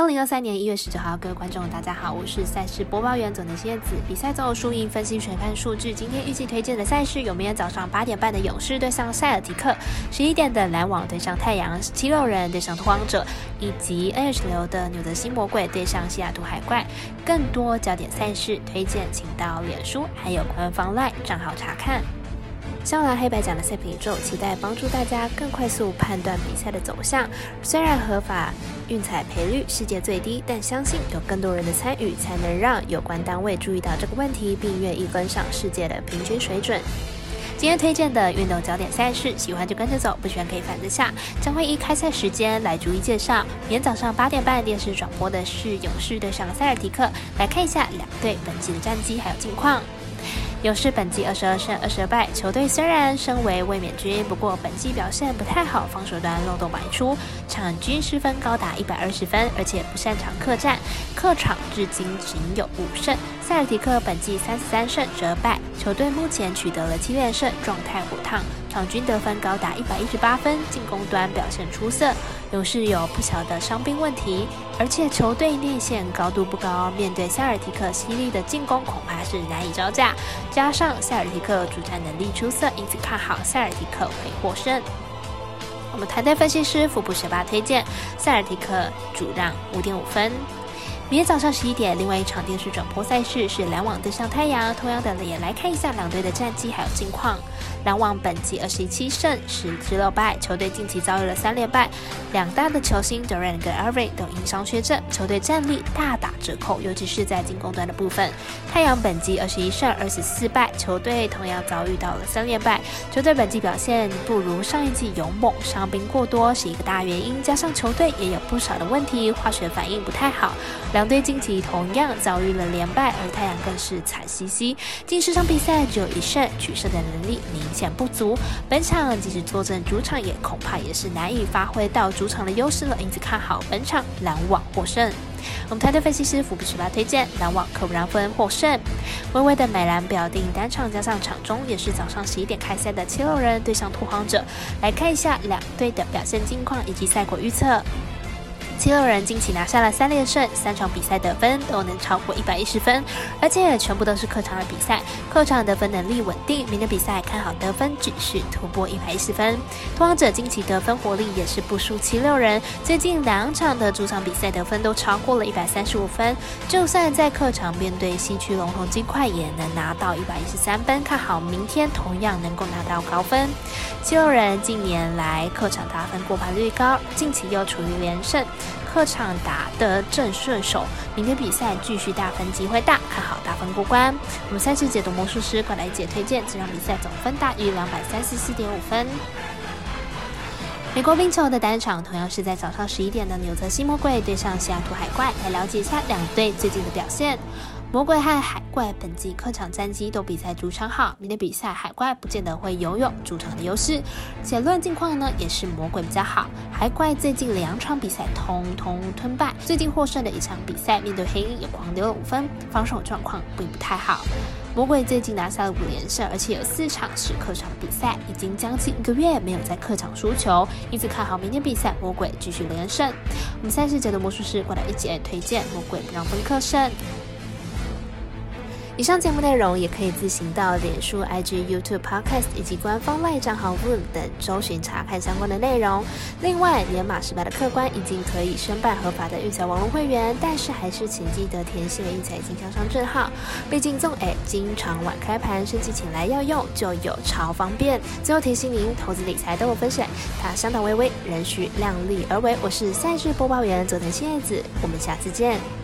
二零二三年一月十九号，各位观众，大家好，我是赛事播报员佐藤蝎子。比赛总输赢分析全看数据。今天预计推荐的赛事有：明天早上八点半的勇士对上塞尔提克，十一点的篮网对上太阳，七六人对上拓荒者，以及 NH 流的纽泽西魔鬼对上西雅图海怪。更多焦点赛事推荐，请到脸书还有官方 LINE 账号查看。香兰黑白奖的赛品宇宙，期待帮助大家更快速判断比赛的走向。虽然合法运彩赔率世界最低，但相信有更多人的参与，才能让有关单位注意到这个问题，并愿意跟上世界的平均水准。今天推荐的运动焦点赛事，喜欢就跟着走，不喜欢可以反着下。将会依开赛时间来逐一介绍。明天早上八点半电视转播的是勇士对上塞尔提克，来看一下两队本季的战绩还有近况。勇士本季二十二胜二十二败，球队虽然身为卫冕军，不过本季表现不太好，防守端漏洞百出，场均失分高达一百二十分，而且不擅长客战，客场至今仅有五胜。塞尔提克本季三十三胜折败，球队目前取得了七连胜，状态火烫，场均得分高达一百一十八分，进攻端表现出色。勇士有不小的伤病问题，而且球队内线高度不高，面对塞尔提克犀利的进攻，恐怕是难以招架。加上塞尔提克主战能力出色，因此看好塞尔提克会获胜。我们团队分析师福布学霸推荐塞尔提克主让五点五分。明天早上十一点，另外一场电视转播赛事是篮网对上太阳，同样的也来看一下两队的战绩还有近况。篮网本季二十七胜十之六败，球队近期遭遇了三连败，两大的球星 Durant 跟 Irving 都因伤缺阵，球队战力大打折扣，尤其是在进攻端的部分。太阳本季二十一胜二十四败，球队同样遭遇到了三连败，球队本季表现不如上一季勇猛，伤兵过多是一个大原因，加上球队也有不少的问题，化学反应不太好。两队近期同样遭遇了连败，而太阳更是惨兮兮，近十场比赛只有一胜，取胜的能力明显不足。本场即使坐镇主场，也恐怕也是难以发挥到主场的优势了。因此看好本场篮网获胜。我们团队分析师福布十八推荐篮网可不让分获胜。微微的美兰表定单场加上场中也是早上十一点开赛的七六人对上拓荒者，来看一下两队的表现近况以及赛果预测。七六人近期拿下了三连胜，三场比赛得分都能超过一百一十分，而且全部都是客场的比赛，客场得分能力稳定。明天比赛看好得分只是突破一百一十分。拓荒者近期得分火力也是不输七六人，最近两场的主场比赛得分都超过了一百三十五分，就算在客场面对西区龙头金块也能拿到一百一十三分。看好明天同样能够拿到高分。七六人近年来客场打分过盘率高，近期又处于连胜。客场打得正顺手，明天比赛继续大分机会大，看好大分过关。我们赛事解读魔术师过来姐推荐，这场比赛总分大于两百三十四点五分。美国冰球的单场同样是在早上十一点的纽泽西魔鬼对上西雅图海怪，来了解一下两队最近的表现。魔鬼和海怪本季客场战绩都比在主场好，明天比赛海怪不见得会拥有主场的优势。且论近况呢，也是魔鬼比较好。海怪最近两场比赛通通吞败，最近获胜的一场比赛面对黑鹰也狂丢了五分，防守状况并不太好。魔鬼最近拿下了五连胜，而且有四场是客场比赛，已经将近一个月没有在客场输球，因此看好明天比赛魔鬼继续连胜。我们赛事节的魔术师过来一起推荐魔鬼不让分客胜。以上节目内容也可以自行到脸书、IG、YouTube、Podcast 以及官方外账号 Room 等搜寻查看相关的内容。另外，连码失败的客官已经可以申办合法的育才网络会员，但是还是请记得填写育才经销商证号。毕竟纵 A 经常晚开盘，升级请来要用就有超方便。最后提醒您，投资理财都有风险，它相当微微，仍需量力而为。我是赛事播报员佐藤新叶子，我们下次见。